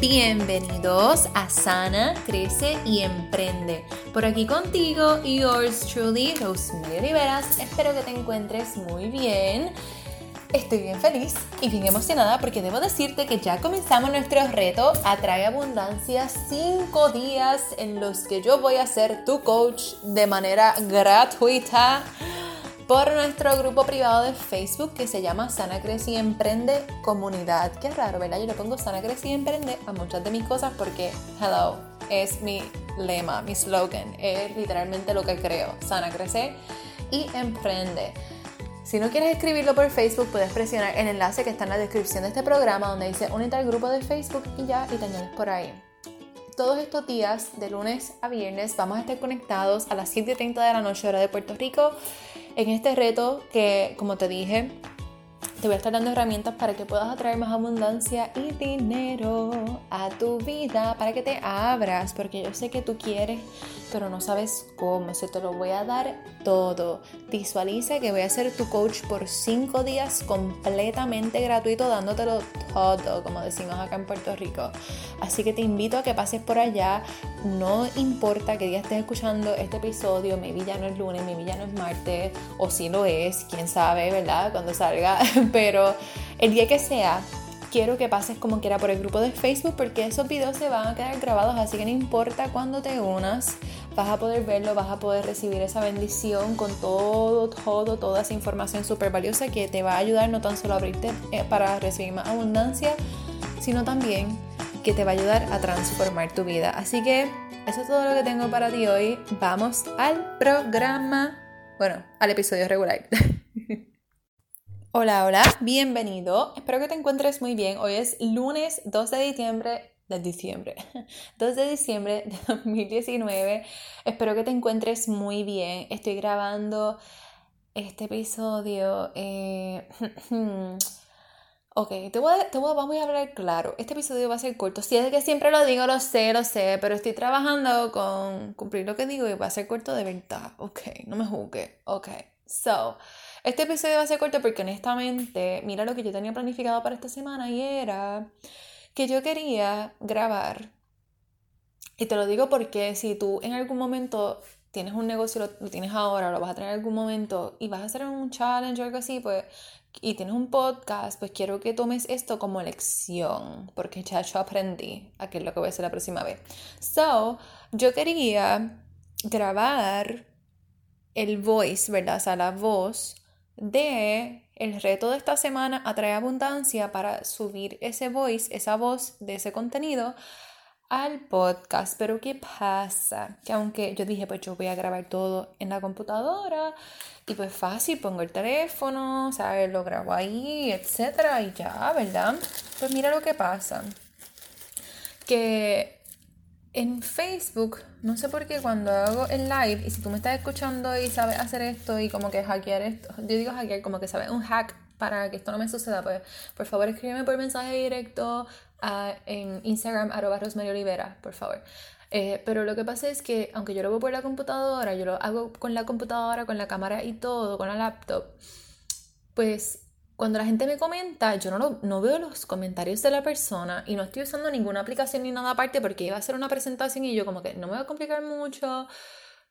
Bienvenidos a Sana, Crece y Emprende. Por aquí contigo, yours truly, Rosemary Riveras. Espero que te encuentres muy bien. Estoy bien feliz y bien emocionada porque debo decirte que ya comenzamos nuestro reto Atrae Abundancia 5 días en los que yo voy a ser tu coach de manera gratuita por nuestro grupo privado de Facebook que se llama Sana Crece y Emprende Comunidad. Qué raro, ¿verdad? Yo le pongo Sana Crece y Emprende a muchas de mis cosas porque, hello, es mi lema, mi slogan, es literalmente lo que creo. Sana Crece y Emprende. Si no quieres escribirlo por Facebook, puedes presionar el enlace que está en la descripción de este programa donde dice únete al grupo de Facebook y ya, y te añades por ahí todos estos días, de lunes a viernes, vamos a estar conectados a las 7.30 de la noche hora de Puerto Rico en este reto que, como te dije, te voy a estar dando herramientas para que puedas atraer más abundancia y dinero a tu vida, para que te abras, porque yo sé que tú quieres, pero no sabes cómo. Se te lo voy a dar todo. Visualiza que voy a ser tu coach por cinco días completamente gratuito, dándotelo todo, como decimos acá en Puerto Rico. Así que te invito a que pases por allá. No importa que día estés escuchando este episodio, mi ya no es lunes, mi ya no es martes, o si lo es, quién sabe, ¿verdad? Cuando salga pero el día que sea, quiero que pases como quiera por el grupo de Facebook porque esos videos se van a quedar grabados, así que no importa cuándo te unas, vas a poder verlo, vas a poder recibir esa bendición con todo, todo, toda esa información súper valiosa que te va a ayudar no tan solo a abrirte eh, para recibir más abundancia, sino también que te va a ayudar a transformar tu vida. Así que eso es todo lo que tengo para ti hoy. Vamos al programa, bueno, al episodio regular. Hola, hola, bienvenido. Espero que te encuentres muy bien. Hoy es lunes 2 de diciembre de diciembre, 2 de diciembre de 2019. Espero que te encuentres muy bien. Estoy grabando este episodio. Eh, ok, te voy, a, voy, vamos a hablar claro. Este episodio va a ser corto. Si es que siempre lo digo, lo sé, lo sé, pero estoy trabajando con cumplir lo que digo y va a ser corto de verdad. Ok, no me juzgue. Ok, so. Este episodio va a ser corto porque honestamente, mira lo que yo tenía planificado para esta semana y era que yo quería grabar. Y te lo digo porque si tú en algún momento tienes un negocio, lo, tienes ahora, lo vas a tener en algún momento y vas a hacer un challenge o algo así, pues, y tienes un podcast, pues quiero que tomes esto como lección, porque ya yo aprendí a qué es lo que voy a hacer la próxima vez. So, yo quería grabar el voice, ¿verdad? O sea, la voz de el reto de esta semana atrae abundancia para subir ese voice, esa voz de ese contenido al podcast. Pero ¿qué pasa? Que aunque yo dije, pues yo voy a grabar todo en la computadora y pues fácil, pongo el teléfono, ¿sabes? Lo grabo ahí, etcétera, y ya, ¿verdad? Pues mira lo que pasa. Que en Facebook, no sé por qué cuando hago el live, y si tú me estás escuchando y sabes hacer esto y como que hackear esto, yo digo hackear como que sabes un hack para que esto no me suceda, pues por favor escríbeme por mensaje directo en Instagram, arroba Rosemary Olivera, por favor. Eh, pero lo que pasa es que, aunque yo lo veo por la computadora, yo lo hago con la computadora, con la cámara y todo, con la laptop, pues cuando la gente me comenta, yo no, no veo los comentarios de la persona y no estoy usando ninguna aplicación ni nada aparte porque iba a hacer una presentación y yo como que no me voy a complicar mucho,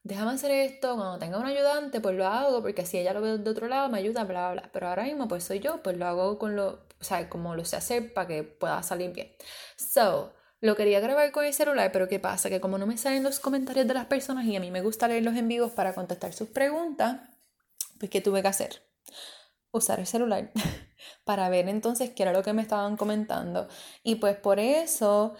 déjame hacer esto, cuando tenga un ayudante pues lo hago porque así ella lo ve de otro lado, me ayuda, bla, bla, bla. Pero ahora mismo pues soy yo, pues lo hago con lo, o sea, como lo sé hacer para que pueda salir bien. So, lo quería grabar con el celular, pero ¿qué pasa? Que como no me salen los comentarios de las personas y a mí me gusta leerlos en vivo para contestar sus preguntas, pues ¿qué tuve que hacer? Usar el celular para ver entonces qué era lo que me estaban comentando. Y pues por eso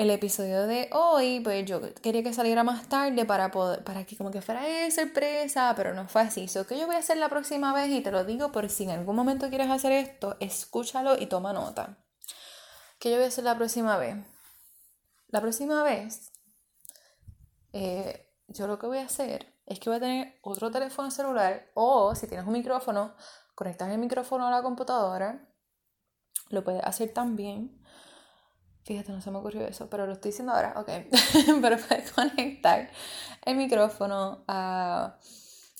el episodio de hoy, pues yo quería que saliera más tarde para poder, para que como que fuera sorpresa, pero no fue así. So que yo voy a hacer la próxima vez y te lo digo por si en algún momento quieres hacer esto, escúchalo y toma nota. ¿Qué yo voy a hacer la próxima vez? La próxima vez, eh, yo lo que voy a hacer es que voy a tener otro teléfono celular o si tienes un micrófono, conectar el micrófono a la computadora. Lo puedes hacer también. Fíjate, no se me ocurrió eso, pero lo estoy diciendo ahora. Ok. pero puedes conectar el micrófono a,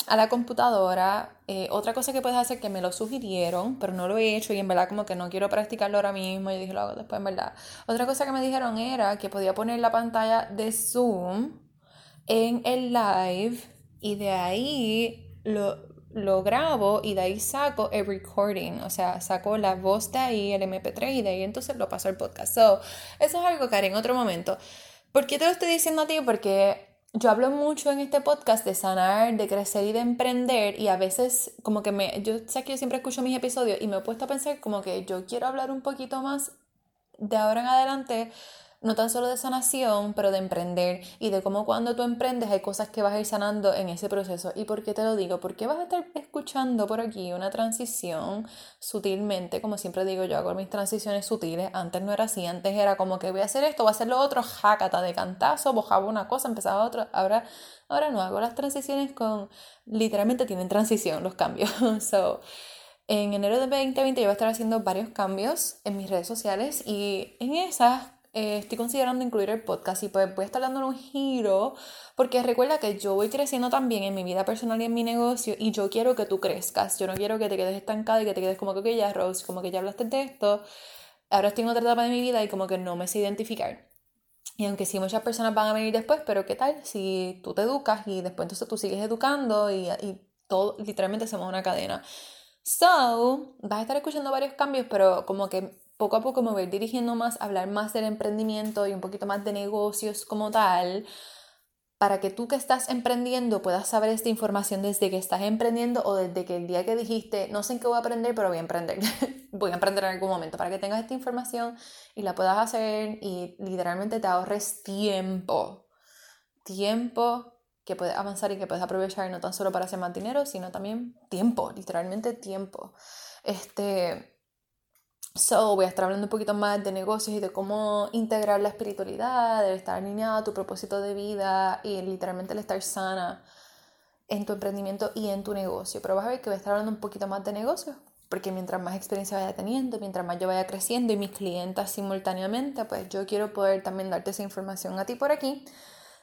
a la computadora. Eh, otra cosa que puedes hacer que me lo sugirieron, pero no lo he hecho y en verdad como que no quiero practicarlo ahora mismo. Yo dije, lo hago después, en verdad. Otra cosa que me dijeron era que podía poner la pantalla de Zoom en el live y de ahí lo, lo grabo y de ahí saco el recording, o sea, saco la voz de ahí, el MP3 y de ahí entonces lo paso al podcast. So, eso es algo que haré en otro momento. ¿Por qué te lo estoy diciendo a ti? Porque yo hablo mucho en este podcast de sanar, de crecer y de emprender y a veces como que me, yo sé que yo siempre escucho mis episodios y me he puesto a pensar como que yo quiero hablar un poquito más de ahora en adelante no tan solo de sanación, pero de emprender y de cómo cuando tú emprendes hay cosas que vas a ir sanando en ese proceso. ¿Y por qué te lo digo? Porque vas a estar escuchando por aquí una transición sutilmente, como siempre digo, yo hago mis transiciones sutiles, antes no era así, antes era como que voy a hacer esto, voy a hacer lo otro, jácata de cantazo, bojaba una cosa, empezaba otra, ahora, ahora no hago las transiciones con, literalmente tienen transición los cambios. so, en enero de 2020 yo voy a estar haciendo varios cambios en mis redes sociales y en esas eh, estoy considerando incluir el podcast y pues voy a estar dando un giro porque recuerda que yo voy creciendo también en mi vida personal y en mi negocio y yo quiero que tú crezcas, yo no quiero que te quedes estancada y que te quedes como que ya Rose, como que ya hablaste de esto, ahora estoy en otra etapa de mi vida y como que no me sé identificar. Y aunque sí muchas personas van a venir después, pero ¿qué tal si tú te educas y después entonces tú sigues educando y, y todo, literalmente hacemos una cadena? So, vas a estar escuchando varios cambios, pero como que poco a poco me voy dirigiendo más hablar más del emprendimiento y un poquito más de negocios como tal, para que tú que estás emprendiendo puedas saber esta información desde que estás emprendiendo o desde que el día que dijiste, no sé en qué voy a aprender, pero voy a emprender. voy a emprender en algún momento, para que tengas esta información y la puedas hacer y literalmente te ahorres tiempo. Tiempo que puedes avanzar y que puedes aprovechar no tan solo para hacer más dinero, sino también tiempo, literalmente tiempo. Este, So, voy a estar hablando un poquito más de negocios y de cómo integrar la espiritualidad, de estar alineada a tu propósito de vida y literalmente el estar sana en tu emprendimiento y en tu negocio. Pero vas a ver que voy a estar hablando un poquito más de negocios, porque mientras más experiencia vaya teniendo, mientras más yo vaya creciendo y mis clientas simultáneamente, pues yo quiero poder también darte esa información a ti por aquí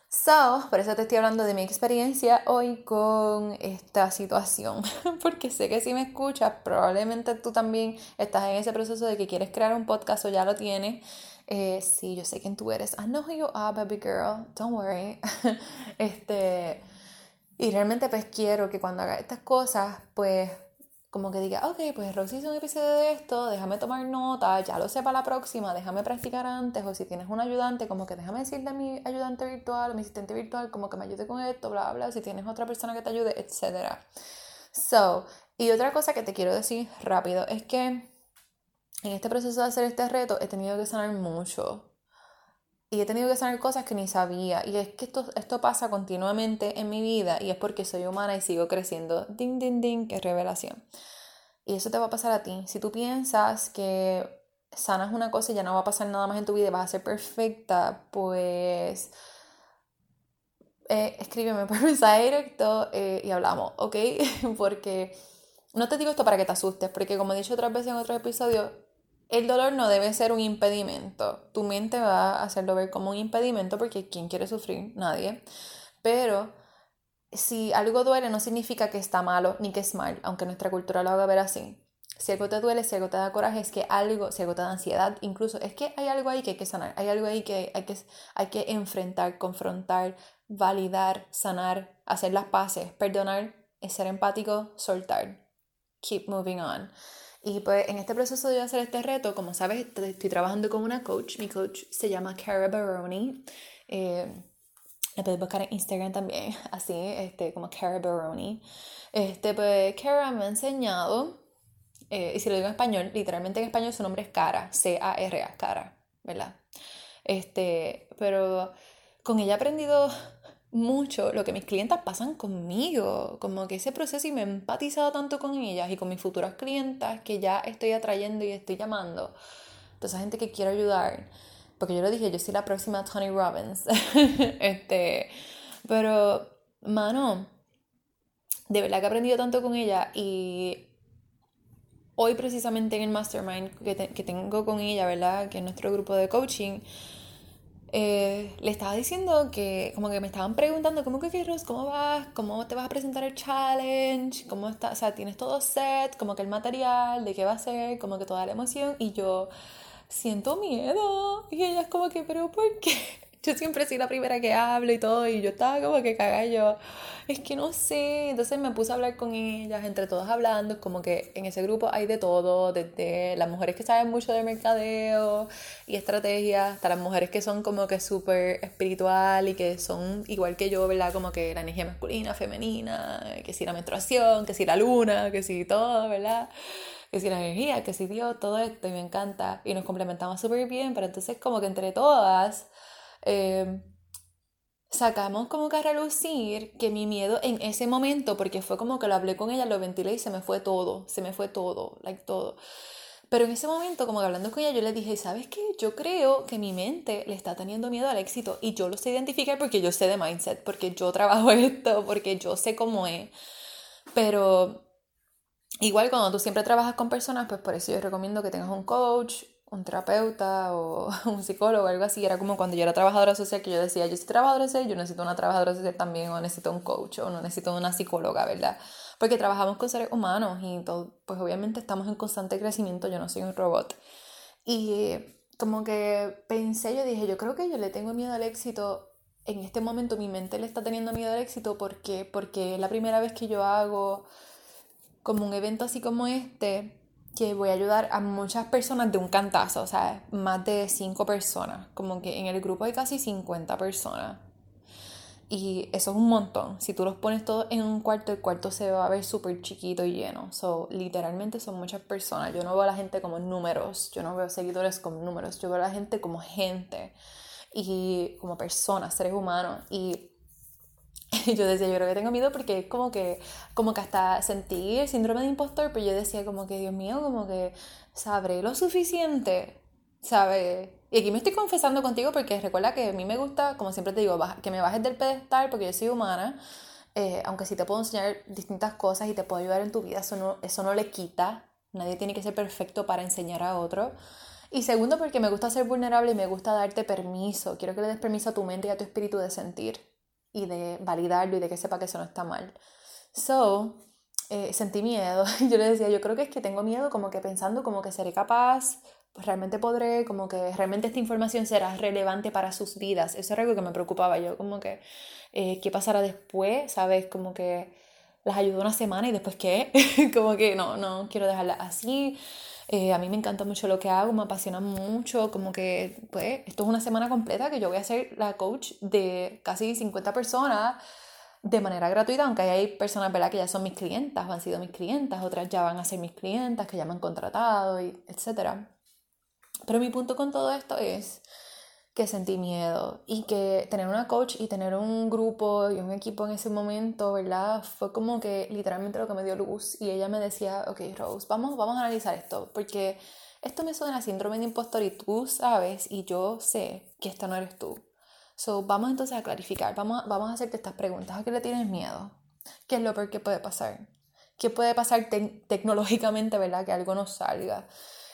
So, por eso te estoy hablando de mi experiencia hoy con esta situación, porque sé que si me escuchas, probablemente tú también estás en ese proceso de que quieres crear un podcast o ya lo tienes. Eh, sí, yo sé quién tú eres. I know who you are, baby girl. Don't worry. este, y realmente pues quiero que cuando haga estas cosas, pues como que diga, ok, pues Rosy hizo un episodio de esto, déjame tomar nota, ya lo sé para la próxima, déjame practicar antes, o si tienes un ayudante, como que déjame decirle a mi ayudante virtual, a mi asistente virtual, como que me ayude con esto, bla, bla, si tienes otra persona que te ayude, etc. So, y otra cosa que te quiero decir rápido es que en este proceso de hacer este reto he tenido que sanar mucho. Y he tenido que sanar cosas que ni sabía. Y es que esto, esto pasa continuamente en mi vida y es porque soy humana y sigo creciendo. Ding, ding, ding, qué revelación. Y eso te va a pasar a ti. Si tú piensas que sanas una cosa y ya no va a pasar nada más en tu vida vas a ser perfecta, pues eh, escríbeme por mensaje directo eh, y hablamos, ¿ok? porque no te digo esto para que te asustes, porque como he dicho otras veces en otros episodios, el dolor no debe ser un impedimento. Tu mente va a hacerlo ver como un impedimento porque ¿quién quiere sufrir? Nadie. Pero si algo duele no significa que está malo ni que es mal, aunque nuestra cultura lo haga ver así. Si algo te duele, si algo te da coraje, es que algo, si algo te da ansiedad, incluso es que hay algo ahí que hay que sanar, hay algo ahí que hay que, hay que enfrentar, confrontar, validar, sanar, hacer las paces, perdonar, ser empático, soltar. Keep moving on. Y pues en este proceso de hacer este reto, como sabes, estoy trabajando con una coach. Mi coach se llama Cara Baroni. Eh, la puedes buscar en Instagram también, así, este, como Cara Baroni. Este, pues Cara me ha enseñado, eh, y si lo digo en español, literalmente en español su nombre es Cara, C-A-R-A, Cara, ¿verdad? Este, pero con ella he aprendido mucho lo que mis clientas pasan conmigo, como que ese proceso y me he empatizado tanto con ellas y con mis futuras clientas que ya estoy atrayendo y estoy llamando. Toda esa gente que quiero ayudar, porque yo lo dije, yo soy la próxima Tony Robbins. este, pero, mano, de verdad que he aprendido tanto con ella y hoy precisamente en el mastermind que, que tengo con ella, ¿verdad? Que es nuestro grupo de coaching, eh, le estaba diciendo que como que me estaban preguntando, ¿cómo que Rose, cómo vas? ¿Cómo te vas a presentar el challenge? ¿Cómo está? O sea, tienes todo set, como que el material, de qué va a ser, como que toda la emoción. Y yo siento miedo. Y ella es como que, pero ¿por qué? Yo siempre soy la primera que hablo y todo, y yo estaba como que caga yo, es que no sé, entonces me puse a hablar con ellas, entre todas hablando, como que en ese grupo hay de todo, desde las mujeres que saben mucho de mercadeo y estrategia, hasta las mujeres que son como que súper espiritual y que son igual que yo, ¿verdad? Como que la energía masculina, femenina, que si la menstruación, que si la luna, que si todo, ¿verdad? que si la energía, que si Dios, todo esto, y me encanta, y nos complementamos súper bien, pero entonces como que entre todas Em, sacamos como que a relucir que mi miedo en ese momento, porque fue como que lo hablé con ella, lo ventilé y se me fue todo, se me fue todo, like todo. Pero en ese momento, como que hablando con ella, yo le dije, ¿sabes qué? Yo creo que mi mente le está teniendo miedo al éxito y yo lo sé identificar porque yo sé de mindset, porque yo trabajo esto, porque yo sé cómo es. Pero igual cuando tú siempre trabajas con personas, pues por eso yo recomiendo que tengas un coach, un terapeuta o un psicólogo algo así. Era como cuando yo era trabajadora social que yo decía, yo soy trabajadora social, yo necesito una trabajadora social también, o necesito un coach, o no necesito una psicóloga, ¿verdad? Porque trabajamos con seres humanos y todo, pues obviamente estamos en constante crecimiento, yo no soy un robot. Y como que pensé, yo dije, yo creo que yo le tengo miedo al éxito. En este momento mi mente le está teniendo miedo al éxito porque porque es la primera vez que yo hago como un evento así como este que voy a ayudar a muchas personas de un cantazo, o sea, más de 5 personas, como que en el grupo hay casi 50 personas. Y eso es un montón. Si tú los pones todos en un cuarto, el cuarto se va a ver súper chiquito y lleno. So, literalmente son muchas personas. Yo no veo a la gente como números, yo no veo seguidores como números, yo veo a la gente como gente y como personas, seres humanos. Y yo decía, yo creo que tengo miedo porque es como que, como que hasta sentí el síndrome de impostor, pero yo decía como que, Dios mío, como que sabré lo suficiente, ¿sabes? Y aquí me estoy confesando contigo porque recuerda que a mí me gusta, como siempre te digo, que me bajes del pedestal porque yo soy humana, eh, aunque sí te puedo enseñar distintas cosas y te puedo ayudar en tu vida, eso no, eso no le quita, nadie tiene que ser perfecto para enseñar a otro. Y segundo, porque me gusta ser vulnerable y me gusta darte permiso. Quiero que le des permiso a tu mente y a tu espíritu de sentir y de validarlo y de que sepa que eso no está mal. So, eh, sentí miedo. Yo le decía, yo creo que es que tengo miedo como que pensando como que seré capaz, pues realmente podré, como que realmente esta información será relevante para sus vidas. Eso era algo que me preocupaba yo, como que eh, qué pasará después, ¿sabes? Como que las ayudo una semana y después qué, como que no, no quiero dejarla así. Eh, a mí me encanta mucho lo que hago, me apasiona mucho, como que, pues, esto es una semana completa que yo voy a ser la coach de casi 50 personas de manera gratuita, aunque hay personas, ¿verdad?, que ya son mis clientas han sido mis clientas, otras ya van a ser mis clientas, que ya me han contratado, y etc. Pero mi punto con todo esto es que sentí miedo y que tener una coach y tener un grupo y un equipo en ese momento, ¿verdad? Fue como que literalmente lo que me dio luz y ella me decía, ok Rose, vamos, vamos a analizar esto porque esto me suena a síndrome de impostor y tú sabes y yo sé que esta no eres tú. So, vamos entonces a clarificar, vamos, vamos a hacerte estas preguntas. ¿A qué le tienes miedo? ¿Qué es lo peor que puede pasar? ¿Qué puede pasar tecnológicamente, verdad? Que algo no salga.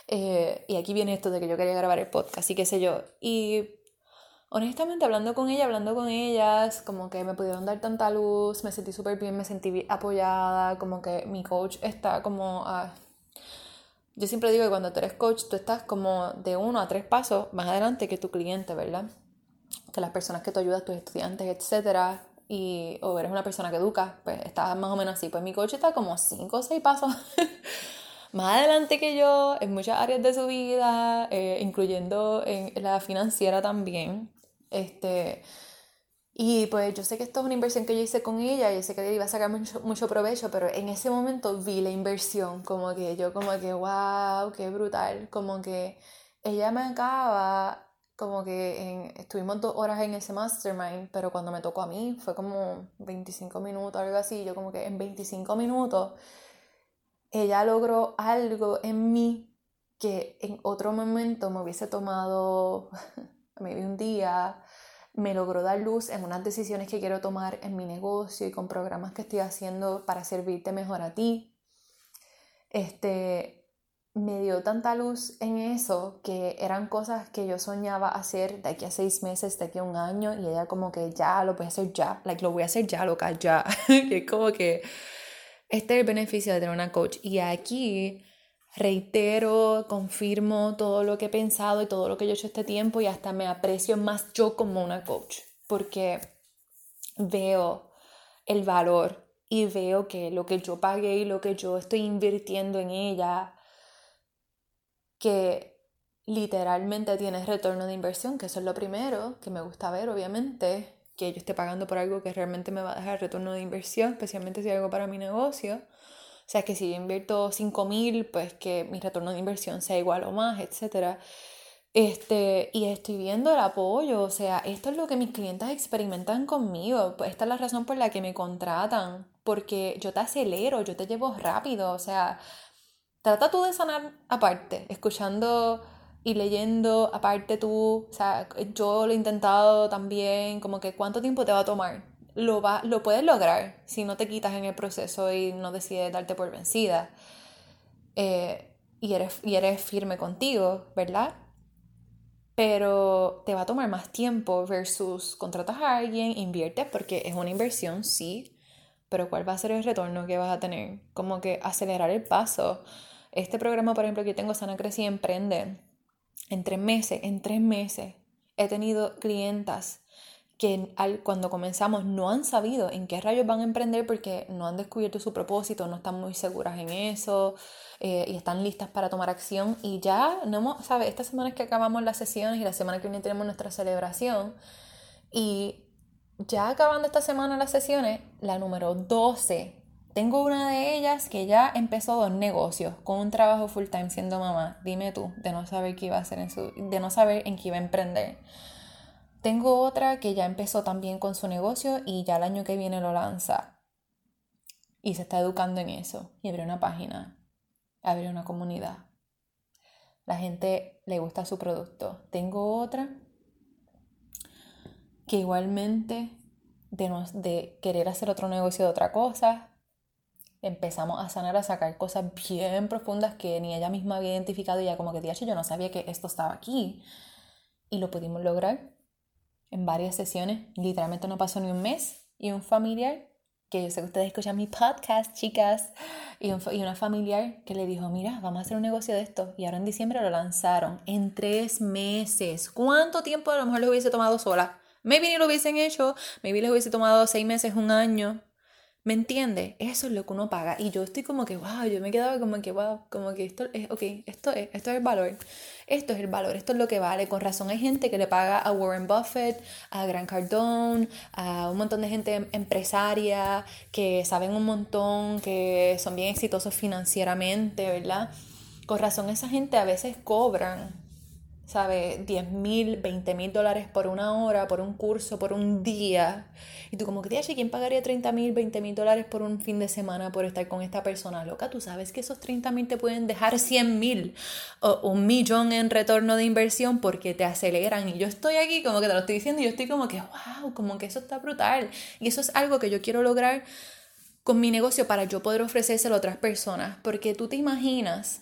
Eh, y aquí viene esto de que yo quería grabar el podcast y qué sé yo. Y honestamente hablando con ella, hablando con ellas, como que me pudieron dar tanta luz, me sentí súper bien, me sentí apoyada, como que mi coach está como... yo siempre digo que cuando tú eres coach, tú estás como de uno a tres pasos más adelante que tu cliente, ¿verdad? Que las personas que tú ayudas, tus estudiantes, etcétera, y, o eres una persona que educa, pues estás más o menos así. Pues mi coach está como cinco o seis pasos más adelante que yo en muchas áreas de su vida, eh, incluyendo en la financiera también. Este, y pues yo sé que esto es una inversión que yo hice con ella y sé que iba a sacar mucho, mucho provecho, pero en ese momento vi la inversión, como que yo como que, wow, qué brutal, como que ella me acaba, como que estuvimos dos horas en ese mastermind, pero cuando me tocó a mí fue como 25 minutos, algo así, yo como que en 25 minutos ella logró algo en mí que en otro momento me hubiese tomado, maybe un día, me logró dar luz en unas decisiones que quiero tomar en mi negocio y con programas que estoy haciendo para servirte mejor a ti. Este, me dio tanta luz en eso que eran cosas que yo soñaba hacer de aquí a seis meses, de aquí a un año, y ella como que ya lo voy a hacer ya, like, lo voy a hacer ya, loca, ya. que es como que este es el beneficio de tener una coach. Y aquí reitero, confirmo todo lo que he pensado y todo lo que yo he hecho este tiempo y hasta me aprecio más yo como una coach, porque veo el valor y veo que lo que yo pagué y lo que yo estoy invirtiendo en ella, que literalmente tiene retorno de inversión, que eso es lo primero que me gusta ver, obviamente, que yo esté pagando por algo que realmente me va a dejar retorno de inversión, especialmente si es algo para mi negocio. O sea, que si yo invierto 5 mil, pues que mi retorno de inversión sea igual o más, etc. Este, y estoy viendo el apoyo, o sea, esto es lo que mis clientes experimentan conmigo, pues esta es la razón por la que me contratan, porque yo te acelero, yo te llevo rápido, o sea, trata tú de sanar aparte, escuchando y leyendo aparte tú, o sea, yo lo he intentado también, como que cuánto tiempo te va a tomar. Lo, va, lo puedes lograr si no te quitas en el proceso y no decides darte por vencida. Eh, y, eres, y eres firme contigo, ¿verdad? Pero te va a tomar más tiempo versus contratas a alguien, inviertes porque es una inversión, sí, pero ¿cuál va a ser el retorno que vas a tener? Como que acelerar el paso. Este programa, por ejemplo, que tengo, Sana Crece y Emprende, en tres meses, en tres meses, he tenido clientas que al, cuando comenzamos no han sabido en qué rayos van a emprender porque no han descubierto su propósito, no están muy seguras en eso eh, y están listas para tomar acción. Y ya, no ¿sabes? Estas semanas que acabamos las sesiones y la semana que viene tenemos nuestra celebración. Y ya acabando esta semana las sesiones, la número 12, tengo una de ellas que ya empezó dos negocios con un trabajo full time siendo mamá. Dime tú, de no saber qué iba a hacer en su, de no saber en qué iba a emprender. Tengo otra que ya empezó también con su negocio y ya el año que viene lo lanza. Y se está educando en eso. Y abre una página, abre una comunidad. La gente le gusta su producto. Tengo otra que igualmente de, de querer hacer otro negocio de otra cosa, empezamos a sanar, a sacar cosas bien profundas que ni ella misma había identificado y ya como que, hecho yo no sabía que esto estaba aquí. Y lo pudimos lograr en varias sesiones. Literalmente no pasó ni un mes. Y un familiar, que yo sé que ustedes escuchan mi podcast, chicas, y, y una familiar que le dijo, mira, vamos a hacer un negocio de esto. Y ahora en diciembre lo lanzaron en tres meses. ¿Cuánto tiempo a lo mejor lo hubiese tomado sola? Maybe ni lo hubiesen hecho, maybe les hubiese tomado seis meses, un año. ¿Me entiende? Eso es lo que uno paga. Y yo estoy como que, wow, yo me quedaba como que, wow, como que esto es, ok, esto es, esto es el valor. Esto es el valor, esto es lo que vale. Con razón hay gente que le paga a Warren Buffett, a Grant Cardone, a un montón de gente empresaria que saben un montón, que son bien exitosos financieramente, ¿verdad? Con razón esa gente a veces cobran ¿sabes? 10 mil, 20 mil dólares por una hora, por un curso, por un día. Y tú como que, ¿quién pagaría 30 mil, 20 mil dólares por un fin de semana por estar con esta persona loca? Tú sabes que esos 30 mil te pueden dejar 100 mil o un millón en retorno de inversión porque te aceleran. Y yo estoy aquí como que te lo estoy diciendo y yo estoy como que, wow, como que eso está brutal. Y eso es algo que yo quiero lograr con mi negocio para yo poder ofrecérselo a otras personas. Porque tú te imaginas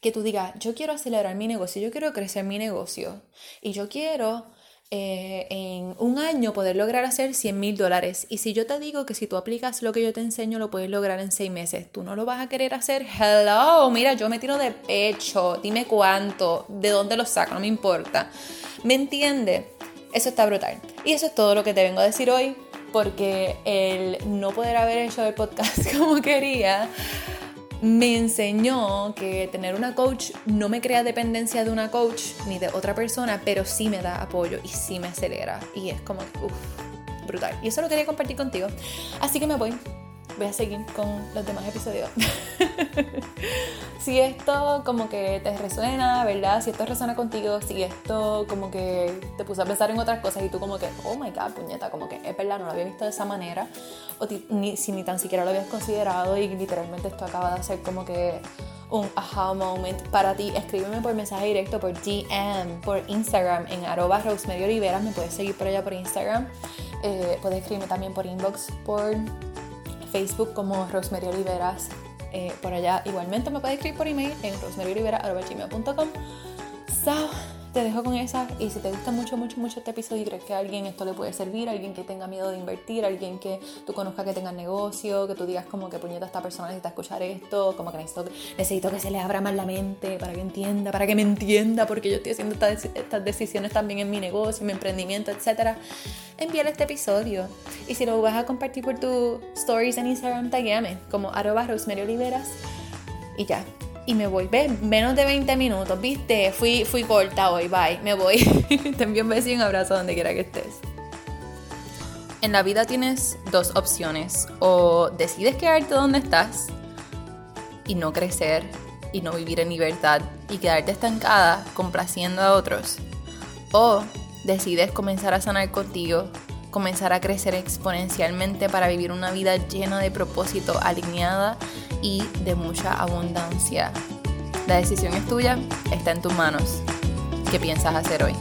que tú digas, yo quiero acelerar mi negocio, yo quiero crecer mi negocio y yo quiero eh, en un año poder lograr hacer 100 mil dólares. Y si yo te digo que si tú aplicas lo que yo te enseño, lo puedes lograr en seis meses, ¿tú no lo vas a querer hacer? Hello, mira, yo me tiro de pecho, dime cuánto, de dónde lo saco, no me importa. ¿Me entiende? Eso está brutal. Y eso es todo lo que te vengo a decir hoy, porque el no poder haber hecho el podcast como quería me enseñó que tener una coach no me crea dependencia de una coach ni de otra persona, pero sí me da apoyo y sí me acelera. Y es como, uff, brutal. Y eso lo quería compartir contigo. Así que me voy voy a seguir con los demás episodios. si esto como que te resuena, ¿verdad? Si esto resuena contigo, si esto como que te puso a pensar en otras cosas y tú como que, oh my god, puñeta, como que es verdad, no lo había visto de esa manera, o ni, si ni tan siquiera lo habías considerado y literalmente esto acaba de ser como que un aha moment para ti, escríbeme por mensaje directo, por DM, por Instagram, en arroba Rosemary me puedes seguir por allá por Instagram, eh, puedes escribirme también por inbox, por Facebook como Rosemary Oliveras eh, por allá. Igualmente me puedes escribir por email en rosemaryrivera.com. So, te dejo con esa y si te gusta mucho, mucho, mucho este episodio y crees que a alguien esto le puede servir, alguien que tenga miedo de invertir, alguien que tú conozcas que tenga negocio, que tú digas como que puñeta esta persona necesita escuchar esto, como que necesito, que se le abra más la mente para que entienda, para que me entienda, porque yo estoy haciendo estas, decisiones también en mi negocio, en mi emprendimiento, etc. Envíale este episodio. Y si lo vas a compartir por tus stories en Instagram, taguéame como arroba Rosemary Oliveras. Y ya, y me voy. ¿Ves? Menos de 20 minutos, ¿viste? Fui, fui corta hoy, bye, me voy. Te envío un beso y un abrazo donde quiera que estés. En la vida tienes dos opciones. O decides quedarte donde estás y no crecer y no vivir en libertad y quedarte estancada complaciendo a otros. O decides comenzar a sanar contigo, comenzar a crecer exponencialmente para vivir una vida llena de propósito, alineada y de mucha abundancia. La decisión es tuya, está en tus manos. ¿Qué piensas hacer hoy?